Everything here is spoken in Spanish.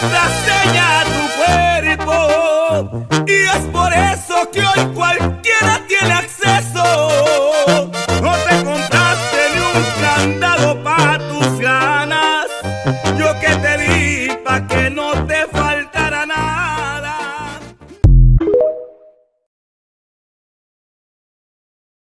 contraseña a tu cuerpo. Y es por eso que hoy cualquiera tiene acceso. No te compraste ni un candado para tus ganas. Yo que